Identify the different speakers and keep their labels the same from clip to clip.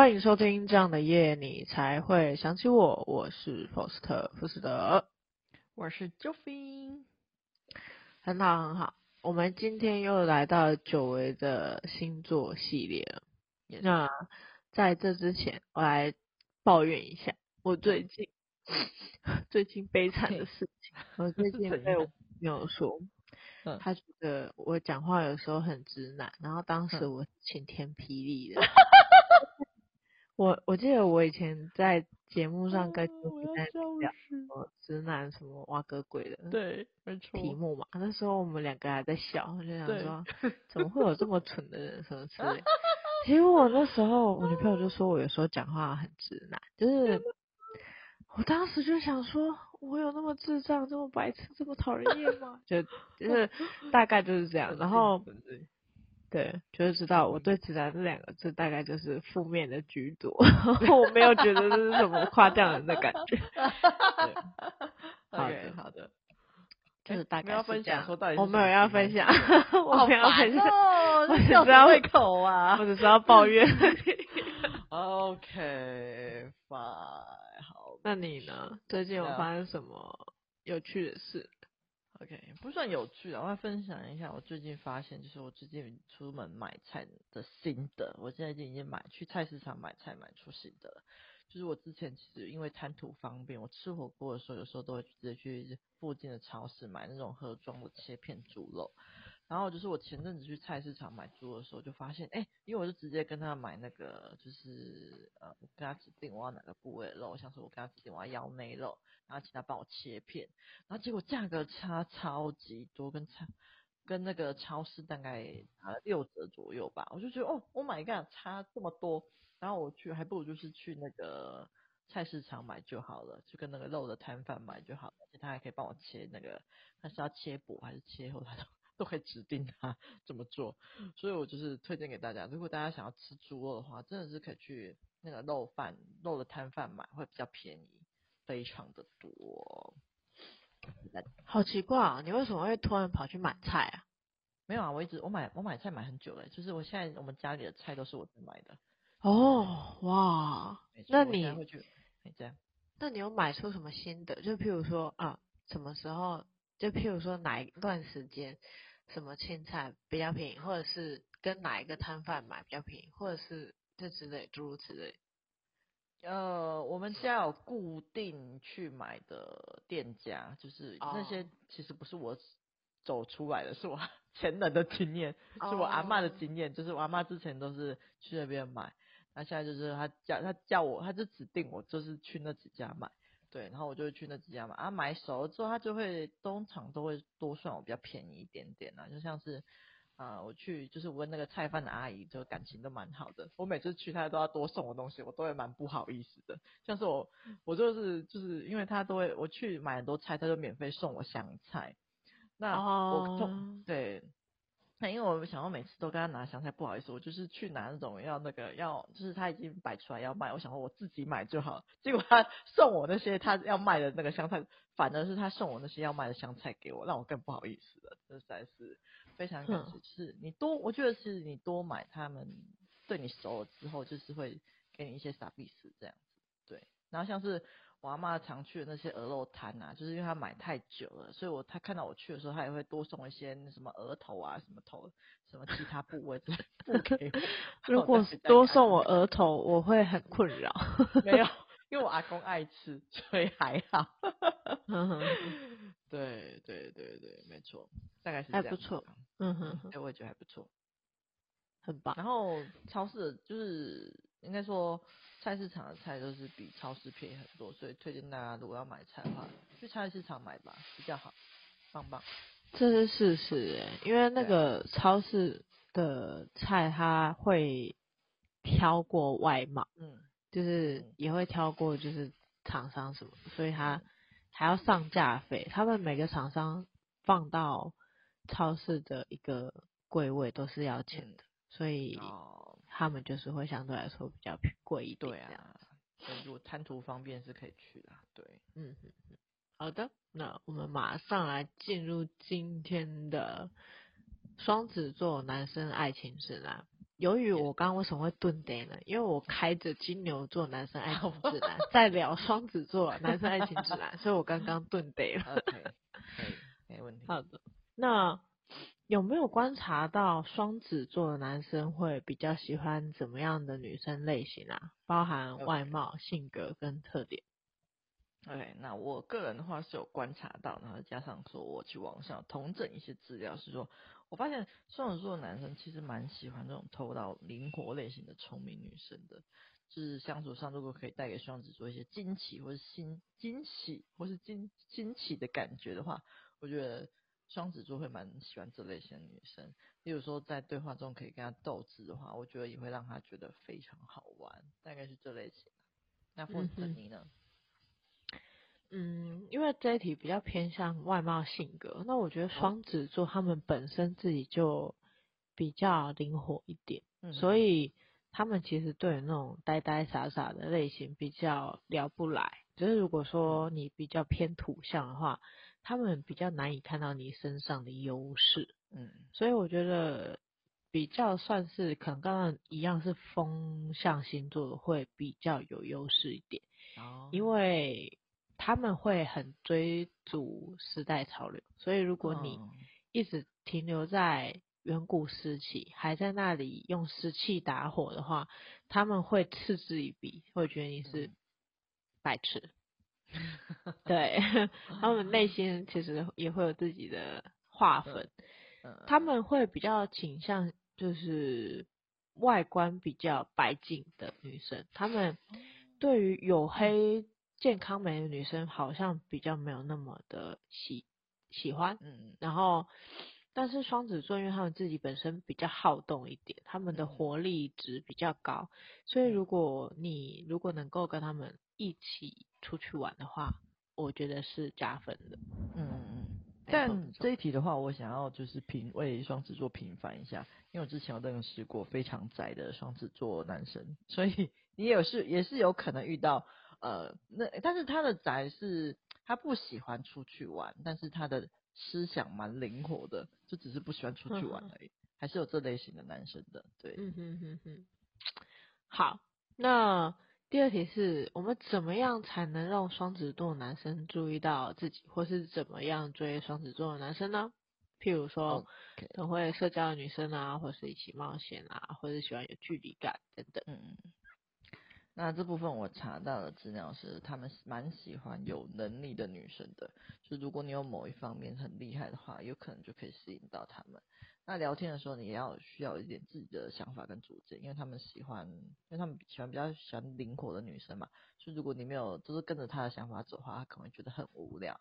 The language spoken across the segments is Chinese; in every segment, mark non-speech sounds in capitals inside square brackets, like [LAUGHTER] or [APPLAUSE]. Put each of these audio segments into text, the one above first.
Speaker 1: 欢迎收听这样的夜，你才会想起我。我是福斯特，福斯特，
Speaker 2: 我是 Joffy，
Speaker 1: 很好很好。我们今天又来到久违的星座系列了。那在这之前，我来抱怨一下我最近 [LAUGHS] 最近悲惨的事情。我最近被我朋友说。他觉得我讲话有时候很直男，然后当时我晴天霹雳的。我我记得我以前在节目上跟你在聊什么直男什么挖个鬼的，
Speaker 2: 对，没错，
Speaker 1: 题目嘛。那时候我们两个还在笑，我就想说，怎么会有这么蠢的人什么之类。[LAUGHS] 其实我那时候我女朋友就说我有时候讲话很直男，就是 [LAUGHS] 我当时就想说。我有那么智障，这么白痴，这么讨人厌吗？就 [LAUGHS] 就是大概就是这样，然后对，就是知道我对“直男”这两个字大概就是负面的居多，[LAUGHS] 我没有觉得这是什么夸奖人的感觉。[LAUGHS] 对，好的好的，就是大概是这样。我 [LAUGHS] 没有要分享，我没有要分享，我只知道胃口啊，我只知道抱怨。
Speaker 2: OK，fine。
Speaker 1: 那你呢？最近有发生什么有趣的事
Speaker 2: ？OK，不算有趣的，我要分享一下我最近发现，就是我最近出门买菜的心得。我现在就已经买去菜市场买菜买出心得了。就是我之前其实因为贪图方便，我吃火锅的时候有时候都会直接去附近的超市买那种盒装的切片猪肉。然后就是我前阵子去菜市场买猪的时候，就发现，哎，因为我就直接跟他买那个，就是呃，我跟他指定我要哪个部位的肉，像是我跟他指定我要腰内肉，然后请他帮我切片，然后结果价格差超级多，跟超跟那个超市大概打了六折左右吧，我就觉得哦，Oh my god，差这么多，然后我去还不如就是去那个菜市场买就好了，就跟那个肉的摊贩买就好了，而且他还可以帮我切那个，他是要切薄还是切厚，他都。都可以指定他 [LAUGHS] 怎么做，所以我就是推荐给大家，如果大家想要吃猪肉的话，真的是可以去那个肉贩肉的摊贩买，会比较便宜，非常的多。
Speaker 1: 好奇怪啊，你为什么会突然跑去买菜啊？
Speaker 2: 没有啊，我一直我买我买菜买很久了，就是我现在我们家里的菜都是我在买的。
Speaker 1: 哦，哇，那你
Speaker 2: 会去这样？
Speaker 1: 那你有买出什么新的？就譬如说啊，什么时候？就譬如说哪一段时间？什么青菜比较便宜，或者是跟哪一个摊贩买比较便宜，或者是这之类诸如此类。
Speaker 2: 呃，我们家有固定去买的店家，就是那些其实不是我走出来的，是我 [LAUGHS] 前人的经验，是我阿嬷的经验，就是我阿嬷之前都是去那边买，那现在就是他叫他叫我，他就指定我就是去那几家买。对，然后我就会去那几家嘛，啊，买熟了之后，他就会通常都会多算我比较便宜一点点啊，就像是，啊、呃，我去就是我跟那个菜贩的阿姨就感情都蛮好的，我每次去她都要多送我东西，我都会蛮不好意思的，像是我我就是就是因为她都会我去买很多菜，她就免费送我香菜，那我送、oh. 对。那因为我想要每次都跟他拿香菜，不好意思，我就是去拿那种要那个要，就是他已经摆出来要卖，我想说我自己买就好。结果他送我那些他要卖的那个香菜，反而是他送我那些要卖的香菜给我，让我更不好意思了。这实在是非常感谢，就是你多，我觉得是你多买，他们对你熟了之后，就是会给你一些傻逼死这样子。对，然后像是。我阿妈常去的那些鹅肉摊啊，就是因为她买太久了，所以我她看到我去的时候，她也会多送一些什么额头啊、什么头、什么其他部位的不 [LAUGHS] 给我。
Speaker 1: 如果多送我额头，我会很困扰。
Speaker 2: 没有，[LAUGHS] 因为我阿公爱吃，所以还好。对对对对，没错，大概是这样。
Speaker 1: 还不错，嗯哼，
Speaker 2: 哎，我也觉得还不错，
Speaker 1: 很棒。
Speaker 2: 然后超市就是应该说。菜市场的菜都是比超市便宜很多，所以推荐大家如果要买菜的话，去菜市场买吧，比较好，棒棒。
Speaker 1: 这是事实诶，因为那个超市的菜它会挑过外贸，嗯，就是也会挑过就是厂商什么，所以它还要上架费。他们每个厂商放到超市的一个柜位都是要钱的，所以。哦他们就是会相对来说比较贵一点，对啊。
Speaker 2: 所以如果贪图方便是可以去的，对，
Speaker 1: 嗯嗯嗯。好的，那我们马上来进入今天的双子座男生爱情指南。由于我刚刚为什么会顿呆呢？因为我开着金牛座男生爱情指南，[LAUGHS] 在聊双子座男生爱情指南，所以我刚刚顿呆了。[LAUGHS]
Speaker 2: OK，没问题。
Speaker 1: 好的，那有没有观察到双子座的男生会比较喜欢怎么样的女生类型啊？包含外貌.性格跟特点。
Speaker 2: OK，那我个人的话是有观察到，然后加上说我去网上统整一些资料，是说。我发现双子座的男生其实蛮喜欢这种头脑灵活类型的聪明女生的，就是相处上如果可以带给双子座一些惊奇或是新惊喜或是惊惊奇的感觉的话，我觉得双子座会蛮喜欢这类型的女生。例如说在对话中可以跟她斗智的话，我觉得也会让她觉得非常好玩，大概是这类型。那或者你呢？嗯
Speaker 1: 嗯，因为这一题比较偏向外貌性格，那我觉得双子座他们本身自己就比较灵活一点，嗯，所以他们其实对那种呆呆傻傻的类型比较聊不来。就是如果说你比较偏土象的话，他们比较难以看到你身上的优势，嗯，所以我觉得比较算是可能刚刚一样是风象星座的会比较有优势一点，哦，因为。他们会很追逐时代潮流，所以如果你一直停留在远古时期，还在那里用石器打火的话，他们会嗤之以鼻，会觉得你是白痴。[LAUGHS] 对，他们内心其实也会有自己的划分，他们会比较倾向就是外观比较白净的女生，他们对于黝黑。健康美的女生好像比较没有那么的喜喜欢，嗯，然后，但是双子座因为他们自己本身比较好动一点，他们的活力值比较高，所以如果你如果能够跟他们一起出去玩的话，我觉得是加分的，嗯嗯。
Speaker 2: 但这一题的话，我想要就是平为双子座平凡一下，因为我之前有认识过非常宅的双子座男生，所以你也是也是有可能遇到。呃，那但是他的宅是，他不喜欢出去玩，但是他的思想蛮灵活的，就只是不喜欢出去玩而已，还是有这类型的男生的，对。嗯哼哼哼。
Speaker 1: 好，那第二题是我们怎么样才能让双子座男生注意到自己，或是怎么样追双子座的男生呢？譬如说，很会社交的女生啊，或是一起冒险啊，或是喜欢有距离感等等。嗯。
Speaker 2: 那这部分我查到的资料是，他们蛮喜欢有能力的女生的。就如果你有某一方面很厉害的话，有可能就可以吸引到他们。那聊天的时候，你也要需要一点自己的想法跟主见，因为他们喜欢，因为他们喜欢比较喜欢灵活的女生嘛。就如果你没有就是跟着他的想法走的话，他可能会觉得很无聊。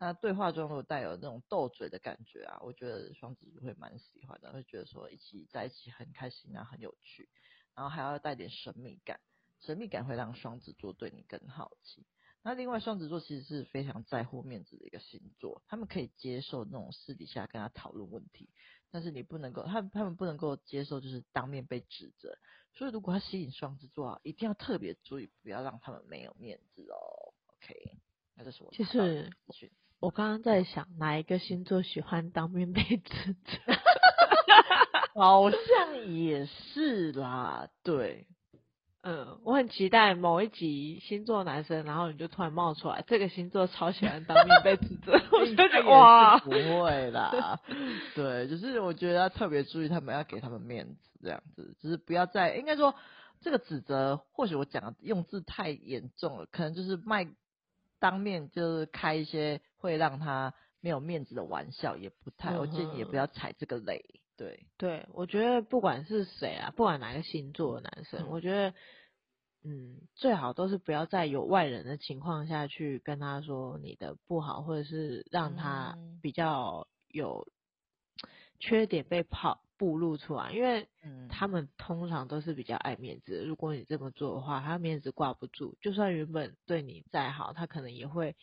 Speaker 2: 那对话中如果带有那种斗嘴的感觉啊，我觉得双子会蛮喜欢的，会觉得说一起在一起很开心啊，很有趣，然后还要带点神秘感。神秘感会让双子座对你更好奇。那另外，双子座其实是非常在乎面子的一个星座，他们可以接受那种私底下跟他讨论问题，但是你不能够，他他们不能够接受就是当面被指责。所以，如果要吸引双子座啊，一定要特别注意，不要让他们没有面子哦。OK，那这是我。
Speaker 1: 其实我刚刚在想，哪一个星座喜欢当面被指责？[LAUGHS]
Speaker 2: 好像也是啦，对。
Speaker 1: 嗯，我很期待某一集星座男生，然后你就突然冒出来，这个星座超喜欢当面被指责，[LAUGHS] 我就觉得哇，
Speaker 2: 不会啦，[LAUGHS] 对，就是我觉得要特别注意，他们要给他们面子，这样子，就是不要再应该说这个指责，或许我讲的用字太严重了，可能就是卖当面就是开一些会让他没有面子的玩笑，也不太，嗯、我建议也不要踩这个雷。对
Speaker 1: 对，我觉得不管是谁啊，不管哪个星座的男生，嗯、我觉得，嗯，最好都是不要在有外人的情况下去跟他说你的不好，或者是让他比较有缺点被跑暴露出来，因为他们通常都是比较爱面子。如果你这么做的话，他面子挂不住，就算原本对你再好，他可能也会。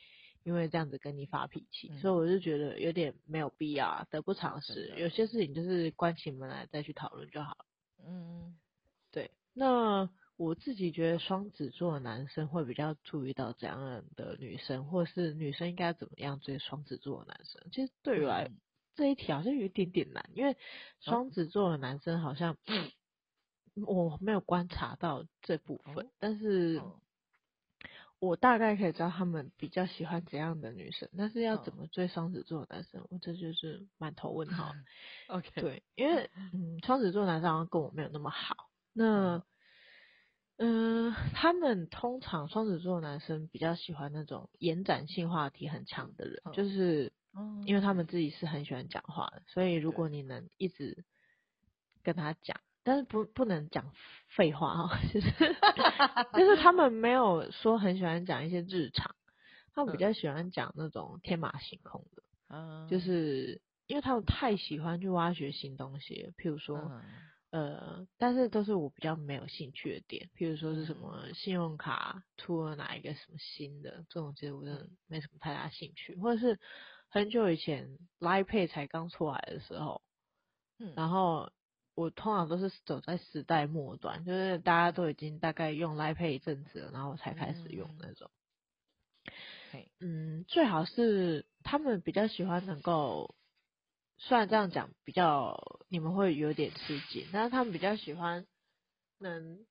Speaker 1: 因为这样子跟你发脾气，嗯、所以我就觉得有点没有必要啊，得不偿失。有些事情就是关起门来再去讨论就好了。嗯，对。那我自己觉得双子座的男生会比较注意到怎样的女生，或是女生应该怎么样追双子座的男生。其实对于来、嗯、这一题好像有一点点难，因为双子座的男生好像、嗯、我没有观察到这部分，
Speaker 2: 哦、
Speaker 1: 但是。
Speaker 2: 哦
Speaker 1: 我大概可以知道他们比较喜欢怎样的女生，但是要怎么追双子座的男生，我这就是满头问号。[LAUGHS]
Speaker 2: OK，
Speaker 1: 对，因为嗯，双子座男生好像跟我没有那么好。那嗯、呃，他们通常双子座男生比较喜欢那种延展性话题很强的人，就是因为他们自己是很喜欢讲话的，所以如果你能一直跟他讲。但是不不能讲废话哈，[LAUGHS] 就是就是他们没有说很喜欢讲一些日常，他们比较喜欢讲那种天马行空的，嗯，就是因为他们太喜欢去挖掘新东西，譬如说，呃，但是都是我比较没有兴趣的点，譬如说是什么信用卡出了哪一个什么新的，这种其实我真的没什么太大兴趣，或者是很久以前 Line Pay 才刚出来的时候，嗯，然后。我通常都是走在时代末端，就是大家都已经大概用 Line Pay 一阵子了，然后我才开始用那种。嗯，最好是他们比较喜欢能够，虽然这样讲比较你们会有点吃惊，但是他们比较喜欢能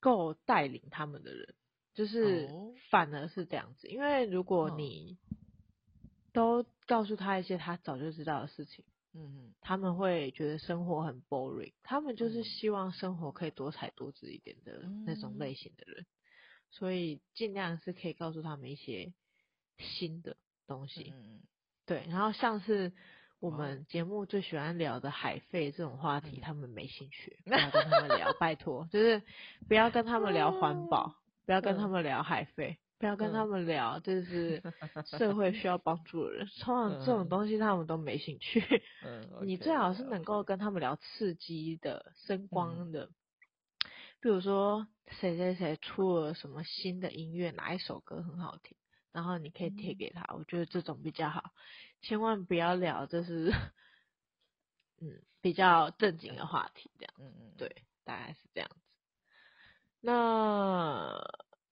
Speaker 1: 够带领他们的人，就是反而是这样子，因为如果你都告诉他一些他早就知道的事情。嗯嗯，他们会觉得生活很 boring，他们就是希望生活可以多彩多姿一点的那种类型的人，嗯、所以尽量是可以告诉他们一些新的东西。嗯，对，然后像是我们节目最喜欢聊的海费这种话题，他们没兴趣，[LAUGHS] 不要跟他们聊，拜托，就是不要跟他们聊环保，不要跟他们聊海费。不要跟他们聊，就 [LAUGHS] 是社会需要帮助的人，通常这种东西他们都没兴趣。你最好是能够。跟他们聊刺激的、声光的，比如说谁谁谁出了什么新的音乐，哪一首歌很好听，然后你可以贴给他。我觉得这种比较好，千万不要聊就是 [LAUGHS] 嗯比较正经的话题这样。嗯嗯，对，大概是这样子。那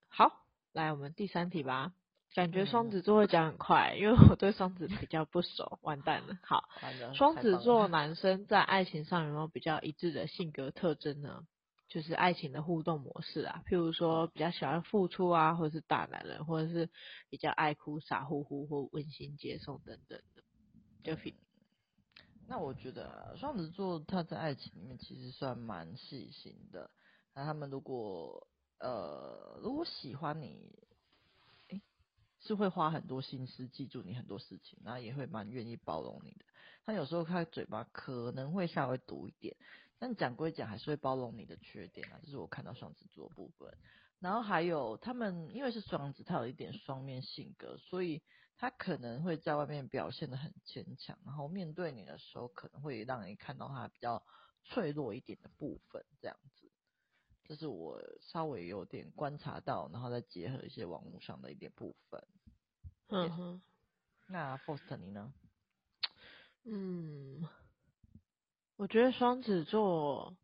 Speaker 1: 好。来，我们第三题吧。感觉双子座会讲很快，因为我对双子比较不熟，完蛋了。好，[LAUGHS] 双子座男生在爱情上有没有比较一致的性格特征呢？就是爱情的互动模式啊，譬如说比较喜欢付出啊，或者是大男人，或者是比较爱哭、傻乎乎或温馨接送等等的。就、嗯、
Speaker 2: 那我觉得双子座他在爱情里面其实算蛮细心的。那他们如果呃，如果喜欢你，诶，是会花很多心思记住你很多事情，然后也会蛮愿意包容你的。他有时候他嘴巴可能会稍微毒一点，但讲归讲还是会包容你的缺点啊。这是我看到双子座部分。然后还有他们因为是双子，他有一点双面性格，所以他可能会在外面表现的很坚强，然后面对你的时候可能会让你看到他比较脆弱一点的部分，这样子。这是我稍微有点观察到，然后再结合一些网络上的一点部分。嗯哼，那 Faust 你呢？
Speaker 1: 嗯，我觉得双子座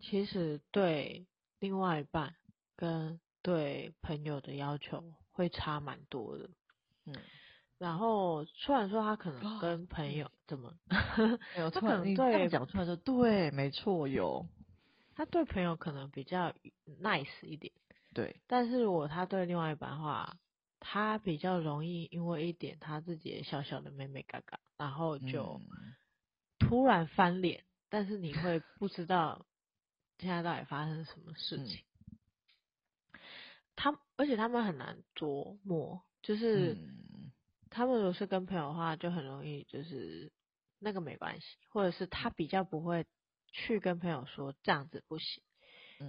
Speaker 1: 其实对另外一半跟对朋友的要求会差蛮多的。嗯，然后虽然说他可能跟朋友怎么，
Speaker 2: 他可能对讲出来说，对，没错，有。
Speaker 1: 他对朋友可能比较 nice 一点，
Speaker 2: 对。
Speaker 1: 但是如果他对另外一半的话，他比较容易因为一点他自己的小小的妹妹嘎嘎，然后就突然翻脸，嗯、但是你会不知道现在到底发生什么事情。嗯、他而且他们很难琢磨，就是、嗯、他们如果是跟朋友的话，就很容易就是那个没关系，或者是他比较不会。去跟朋友说这样子不行，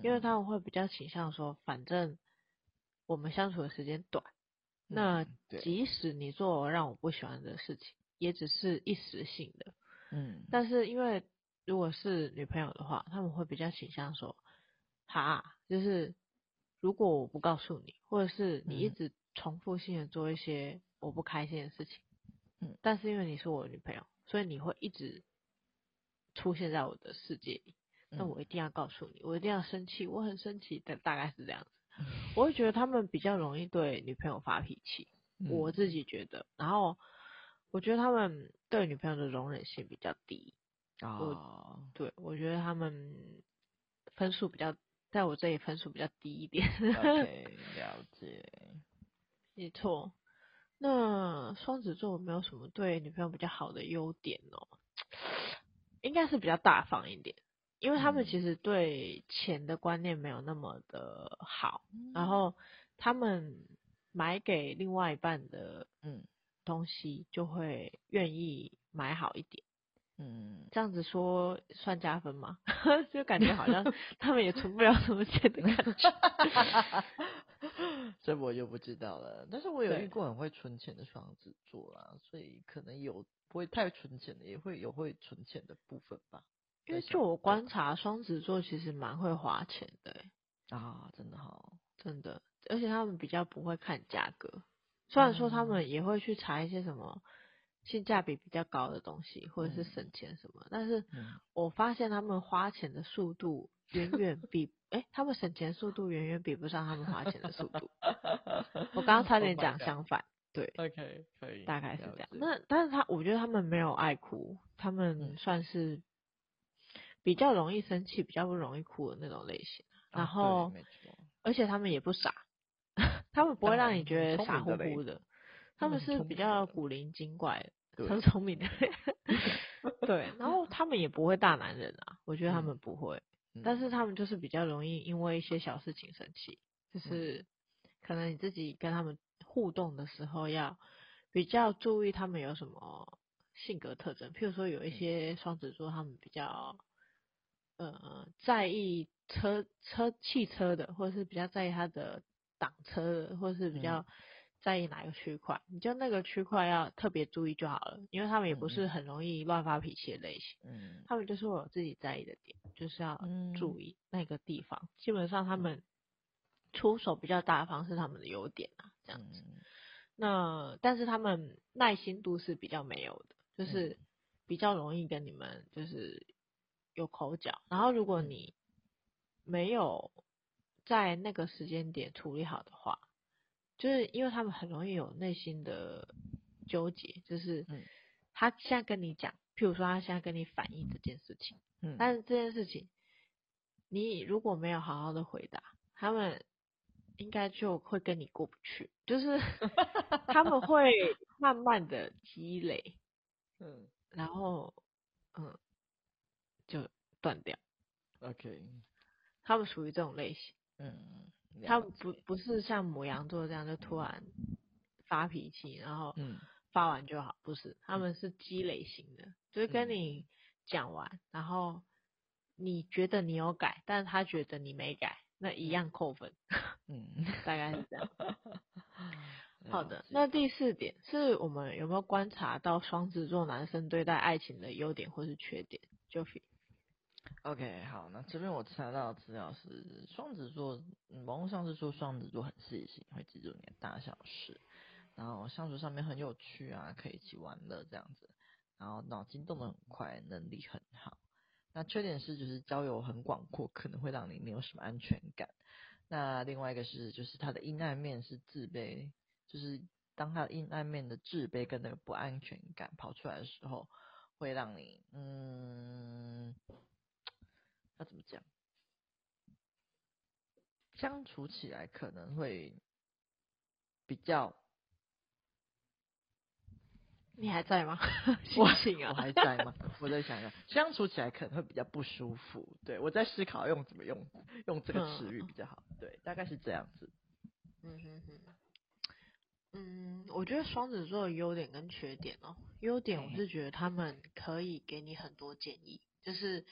Speaker 1: 因为他们会比较倾向说，反正我们相处的时间短，那即使你做让我不喜欢的事情，也只是一时性的。嗯，但是因为如果是女朋友的话，他们会比较倾向说，哈，就是如果我不告诉你，或者是你一直重复性的做一些我不开心的事情，嗯，但是因为你是我的女朋友，所以你会一直。出现在我的世界里，那我一定要告诉你，我一定要生气，我很生气，但大概是这样子。我会觉得他们比较容易对女朋友发脾气，我自己觉得。然后我觉得他们对女朋友的容忍性比较低，
Speaker 2: 哦，
Speaker 1: 对，我觉得他们分数比较，在我这里分数比较低一点。
Speaker 2: OK，[LAUGHS] 了解。
Speaker 1: 没错。那双子座有没有什么对女朋友比较好的优点哦？应该是比较大方一点，因为他们其实对钱的观念没有那么的好，嗯、然后他们买给另外一半的嗯东西就会愿意买好一点，嗯，这样子说算加分吗？[LAUGHS] 就感觉好像 [LAUGHS] 他们也存不了什么钱的感觉。[LAUGHS]
Speaker 2: 这我就不知道了，但是我有遇过很会存钱的双子座啦，所以可能有不会太存钱的，也会有会存钱的部分吧。
Speaker 1: 因为就我观察，双子座其实蛮会花钱的，
Speaker 2: 啊，真的好，
Speaker 1: 真的，而且他们比较不会看价格，虽然说他们也会去查一些什么性价比比较高的东西，或者是省钱什么，但是我发现他们花钱的速度远远比。哎、欸，他们省钱速度远远比不上他们花钱的速度。我刚刚差点讲相反，对
Speaker 2: ，OK，可以，
Speaker 1: 大概是这样。那但是他，我觉得他们没有爱哭，他们算是比较容易生气、比较不容易哭的那种类型。然后，而且他们也不傻，他们不会让你觉得傻乎乎的。他们是比较古灵精怪的，很 [LAUGHS] 聪明的。[LAUGHS] 对，然后他们也不会大男人啊，我觉得他们不会。但是他们就是比较容易因为一些小事情生气，就是可能你自己跟他们互动的时候要比较注意他们有什么性格特征，譬如说有一些双子座他们比较呃在意车车汽车的，或者是比较在意他的挡车的，或是比较。在意哪个区块，你就那个区块要特别注意就好了，因为他们也不是很容易乱发脾气的类型，嗯，他们就是会有自己在意的点，就是要注意那个地方。嗯、基本上他们出手比较大方是他们的优点啊，这样子。嗯、那但是他们耐心度是比较没有的，就是比较容易跟你们就是有口角，然后如果你没有在那个时间点处理好的话。就是因为他们很容易有内心的纠结，就是他现在跟你讲，譬如说他现在跟你反映这件事情，嗯，但是这件事情你如果没有好好的回答，他们应该就会跟你过不去，就是 [LAUGHS] 他们会慢慢的积累，[LAUGHS] 嗯，然后嗯就断掉
Speaker 2: ，OK，
Speaker 1: 他们属于这种类型，嗯。他不不是像母羊座这样就突然发脾气，然后嗯。发完就好，不是，他们是积累型的，就是跟你讲完，然后你觉得你有改，但是他觉得你没改，那一样扣分，[LAUGHS] 嗯，大概是这样。[LAUGHS] 好的，那第。四点是我们有没有观察到双子座男生对待爱情的优点或是缺点？Jofie
Speaker 2: OK，好，那这边我查到资料是双子座，网络上是说双子座很细心，会记住你的大小事，然后相处上面很有趣啊，可以一起玩乐这样子，然后脑筋动得很快，能力很好。那缺点是就是交友很广阔，可能会让你没有什么安全感。那另外一个是就是他的阴暗面是自卑，就是当他的阴暗面的自卑跟那个不安全感跑出来的时候，会让你嗯。要怎么讲？相处起来可能会比较……
Speaker 1: 你还在吗？[LAUGHS]
Speaker 2: 我我还在吗？我在想想，相处起来可能会比较不舒服。对，我在思考用怎么用用这个词语比较好。对，大概是这样子。
Speaker 1: 嗯哼哼。嗯，我觉得双子座的优点跟缺点哦，优点我是觉得他们可以给你很多建议，就是。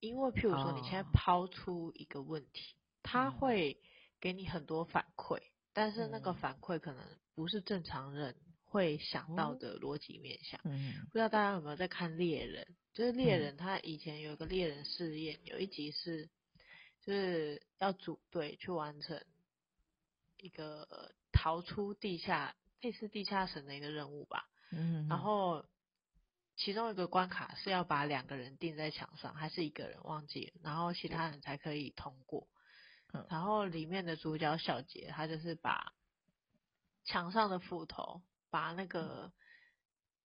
Speaker 1: 因为，譬如说，你现在抛出一个问题，他、oh. 会给你很多反馈，嗯、但是那个反馈可能不是正常人会想到的逻辑面向。嗯，不知道大家有没有在看猎人？就是猎人，他以前有一个猎人试验，有一集是就是要组队去完成一个逃出地下类似地下城的一个任务吧。嗯，然后。其中一个关卡是要把两个人钉在墙上，还是一个人忘记了，然后其他人才可以通过。嗯、然后里面的主角小杰，他就是把墙上的斧头，把那个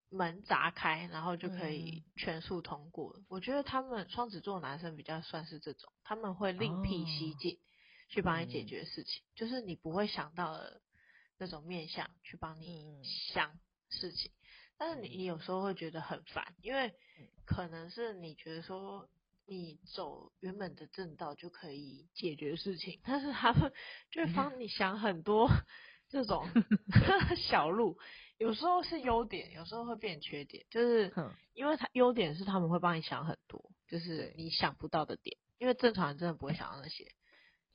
Speaker 1: 门砸开，然后就可以全速通过。嗯、我觉得他们双子座男生比较算是这种，他们会另辟蹊径去帮你解决事情，哦、就是你不会想到的那种面相去帮你想事情。嗯、但是你有时候会觉得很烦，因为可能是你觉得说你走原本的正道就可以解决事情，但是他们就会帮你想很多这种 [LAUGHS] [LAUGHS] 小路。有时候是优点，有时候会变缺点，就是因为他优点是他们会帮你想很多，就是你想不到的点，因为正常人真的不会想到那些。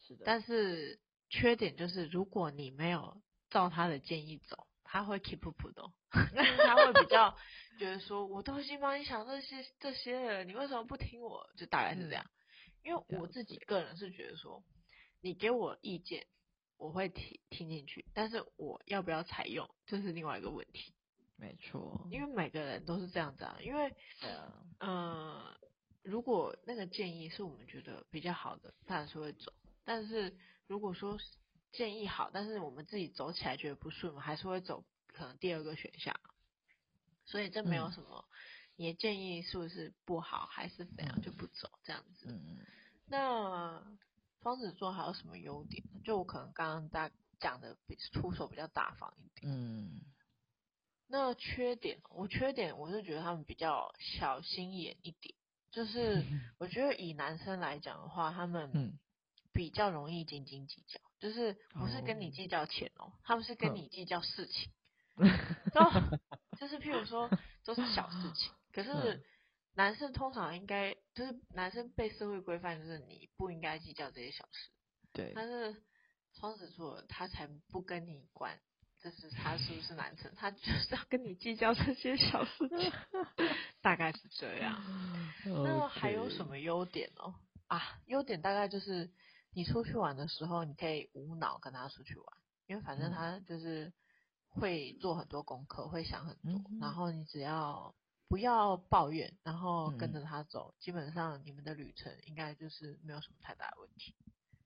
Speaker 1: 是的。但是缺点就是如果你没有照他的建议走，他会 keep up 的，[LAUGHS] 他会比较觉得说，我都已经帮你想这些这些了，你为什么不听我？就大概是这样。因为我自己个人是觉得说，你给我意见。我会听听进去，但是我要不要采用，这是另外一个问题。
Speaker 2: 没错，
Speaker 1: 因为每个人都是这样子啊。因为，嗯、呃，如果那个建议是我们觉得比较好的，当然是会走。但是如果说建议好，但是我们自己走起来觉得不顺，还是会走可能第二个选项。所以这没有什么，嗯、你的建议是不是不好，还是怎样就不走这样子。嗯、那。双子座还有什么优点？就我可能刚刚大讲的比出手比较大方一点。嗯。那缺点，我缺点我是觉得他们比较小心眼一点。就是 [LAUGHS] 我觉得以男生来讲的话，他们比较容易斤斤计较。就是不是跟你计较钱哦，他们是跟你计较事情。[LAUGHS] 都就是譬如说都是小事情，可是。男生通常应该就是男生被社会规范，就是你不应该计较这些小事。
Speaker 2: 对。
Speaker 1: 但是双子座他才不跟你管，就是他是不是男生，他就是要跟你计较这些小事情。[LAUGHS] 大概是这样。[LAUGHS] 那还有什么优点哦？啊，优点大概就是你出去玩的时候，你可以无脑跟他出去玩，因为反正他就是会做很多功课，会想很多，然后你只要。不要抱怨，然后跟着他走，嗯、基本上你们的旅程应该就是没有什么太大的问题。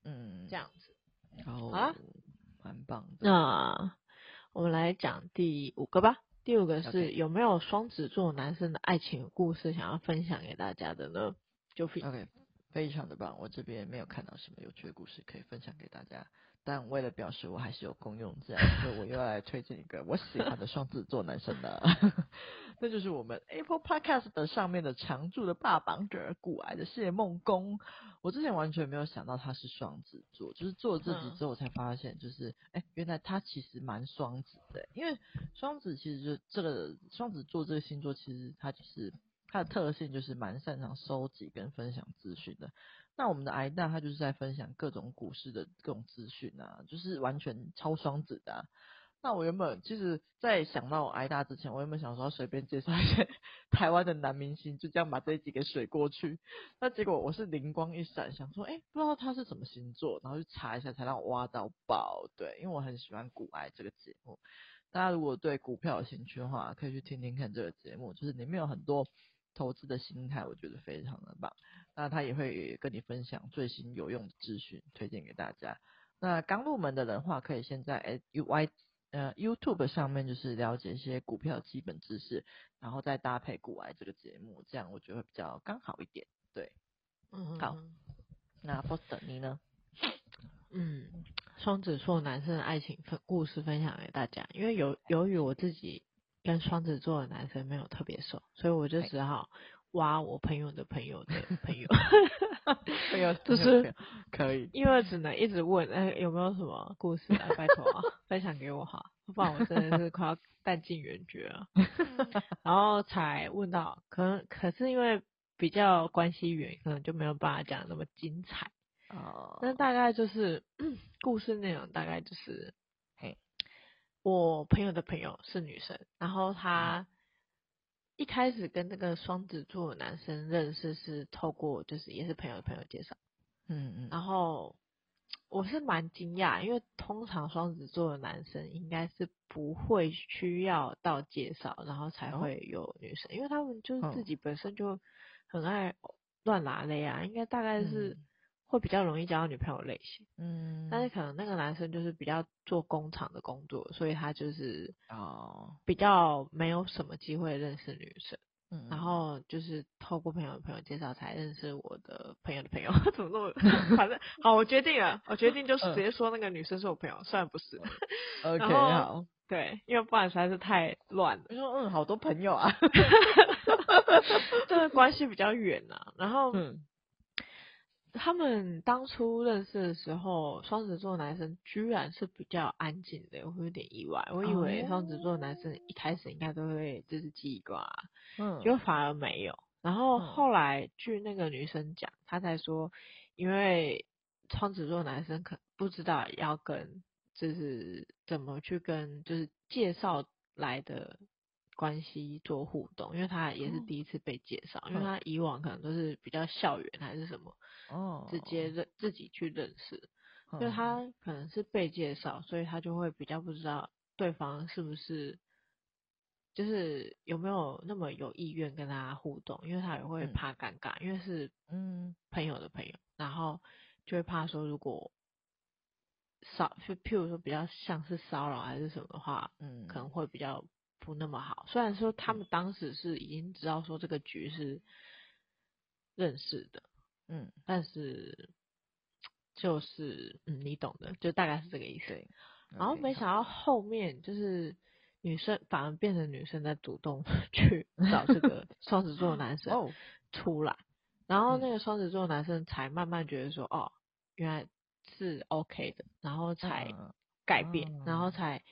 Speaker 1: 嗯，这样子。
Speaker 2: 好啊，蛮棒的。
Speaker 1: 那我们来讲第五个吧。第五个是有没有双子座男生的爱情故事想要分享给大家的呢？就
Speaker 2: OK，非常的棒。我这边没有看到什么有趣的故事可以分享给大家。但为了表示我还是有功用，这样，所以我又要来推荐一个我喜欢的双子座男生的，[LAUGHS] 那就是我们 Apple Podcast 的上面的常驻的霸榜者，古癌的谢梦工。我之前完全没有想到他是双子座，就是做了这集之后我才发现，就是哎、欸，原来他其实蛮双子的。因为双子其实就这个双子座这个星座，其实他就是他的特性就是蛮擅长收集跟分享资讯的。那我们的癌大他就是在分享各种股市的各种资讯啊，就是完全超双子的。那我原本其实，在想到癌大之前，我原本想说随便介绍一些 [LAUGHS] 台湾的男明星，就这样把这一集给水过去。那结果我是灵光一闪，想说，哎，不知道他是什么星座，然后去查一下，才让我挖到宝。对，因为我很喜欢股癌这个节目。大家如果对股票有兴趣的话，可以去听听看这个节目，就是里面有很多。投资的心态，我觉得非常的棒。那他也会跟你分享最新有用的资讯，推荐给大家。那刚入门的人的话，可以先在 U Y 呃 YouTube 上面就是了解一些股票基本知识，然后再搭配股癌这个节目，这样我觉得会比较刚好一点。对，嗯，好。那 Foster 你呢？
Speaker 1: 嗯，双子座男生的爱情分故事分享给大家，因为由由于我自己。跟双子座的男生没有特别熟，所以我就只好挖我朋友的朋友的朋友，
Speaker 2: 朋友
Speaker 1: 就是
Speaker 2: 可以，
Speaker 1: 因为只能一直问，哎，有没有什么故事啊？拜托啊，分享给我哈，不然我真的是快要弹尽援绝了。[LAUGHS] 然后才问到，可能可是因为比较关系远，可能就没有办法讲那么精彩。哦，那大概就是 [COUGHS] 故事内容，大概就是。我朋友的朋友是女生，然后她一开始跟那个双子座的男生认识是透过，就是也是朋友的朋友介绍，嗯嗯，然后我是蛮惊讶，因为通常双子座的男生应该是不会需要到介绍，然后才会有女生，因为他们就是自己本身就很爱乱拉勒啊，应该大概是。会比较容易交到女朋友类型。
Speaker 2: 嗯，
Speaker 1: 但是可能那个男生就是比较做工厂的工作，所以他就是
Speaker 2: 哦，
Speaker 1: 比较没有什么机会认识女生。
Speaker 2: 嗯，
Speaker 1: 然后就是透过朋友的朋友介绍才认识我的朋友的朋友，[LAUGHS] 怎么那么反正好，我决定了，我决定就是直接说那个女生是我朋友，虽然不是。[LAUGHS]
Speaker 2: OK，好，
Speaker 1: 对，因为不然实在是太乱了。
Speaker 2: 你说嗯，好多朋友啊，
Speaker 1: 这 [LAUGHS] 个关系比较远啊。然后
Speaker 2: 嗯。
Speaker 1: 他们当初认识的时候，双子座男生居然是比较安静的，我会有点意外。我以为双子座男生一开始应该都会就是叽呱，
Speaker 2: 嗯，
Speaker 1: 就反而没有。然后后来据那个女生讲，她才说，因为双子座男生可不知道要跟就是怎么去跟就是介绍来的。关系做互动，因为他也是第一次被介绍，嗯，因为他以往可能都是比较校园还是什么，
Speaker 2: 哦，
Speaker 1: 直接认自己去认识，
Speaker 2: 嗯，
Speaker 1: 就他可能是被介绍，所以他就会比较不知道对方是不是，就是有没有那么有意愿跟他互动，因为他也会怕尴尬，嗯，因为是嗯。朋友的朋友，然后就会怕说如果骚，就譬如说比较像是骚扰还是什么的话，嗯，可能会比较。不那么好，虽然说他们当时是已经知道说这个局是认识的，
Speaker 2: 嗯，
Speaker 1: 但是就是嗯，你懂的，就大概是这个意思。然后没想到后面就是女生反而变成女生在主动去找这个 [LAUGHS] 双子座男生出来，然后那个双子座男生才慢慢觉得说，哦，原来是 OK 的，然后才改变，然后才。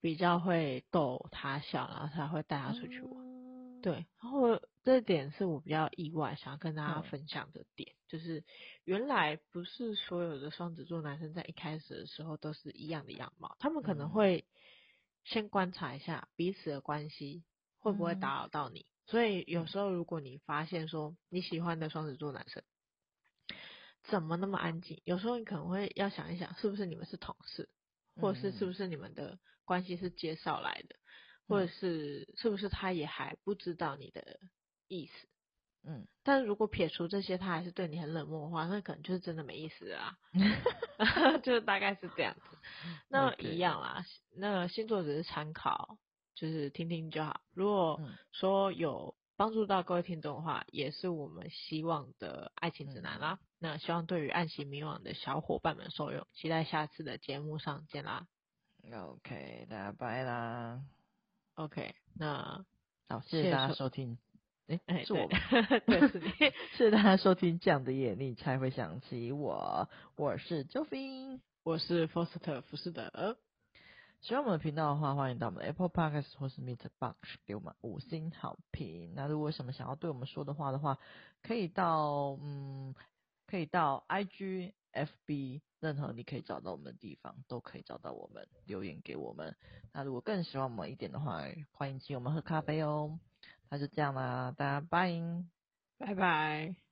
Speaker 1: 比较会逗他笑，然后才会带他出去玩。嗯、对，然后这点是我比较意外，想要跟大家分享的点，嗯、就是原来不是所有的双子座男生在一开始的时候都是一样的样貌，他们可能会先观察一下彼此的关系会不会打扰到你。嗯、所以有时候如果你发现说你喜欢的双子座男生怎么那么安静，有时候你可能会要想一想，是不是你们是同事，或者是是不是你们的。关系是介绍来的，或者是是不是他也还不知道你的意思？
Speaker 2: 嗯，
Speaker 1: 但是如果撇除这些，他还是对你很冷漠的话，那可能就是真的没意思啊。[LAUGHS] 就大概是这样子。那一样啦.那星座只是参考，就是听听就好。如果说有帮助到各位听众的话，也是我们希望的爱情指南啦。嗯、那希望对于爱情迷惘的小伙伴们受用，期待下次的节目上见啦。
Speaker 2: OK，大家拜啦。
Speaker 1: OK，那
Speaker 2: 好，谢谢大家收听。哎
Speaker 1: 哎，
Speaker 2: 是我，[LAUGHS]
Speaker 1: 对，是你，[LAUGHS] 谢
Speaker 2: 谢大家收听这样的夜，你才会想起我。我是 Joffin，
Speaker 1: 我是 Foster 福斯德。
Speaker 2: 喜欢我们的频道的话，欢迎到我们的 Apple Podcast 或是 m e t Box 给我们五星好评。那如果有什么想要对我们说的话的话，可以到嗯，可以到 IG。FB 任何你可以找到我们的地方，都可以找到我们，留言给我们。那如果更喜欢我们一点的话，欢迎请我们喝咖啡哦。那就这样啦，大家拜
Speaker 1: 拜拜。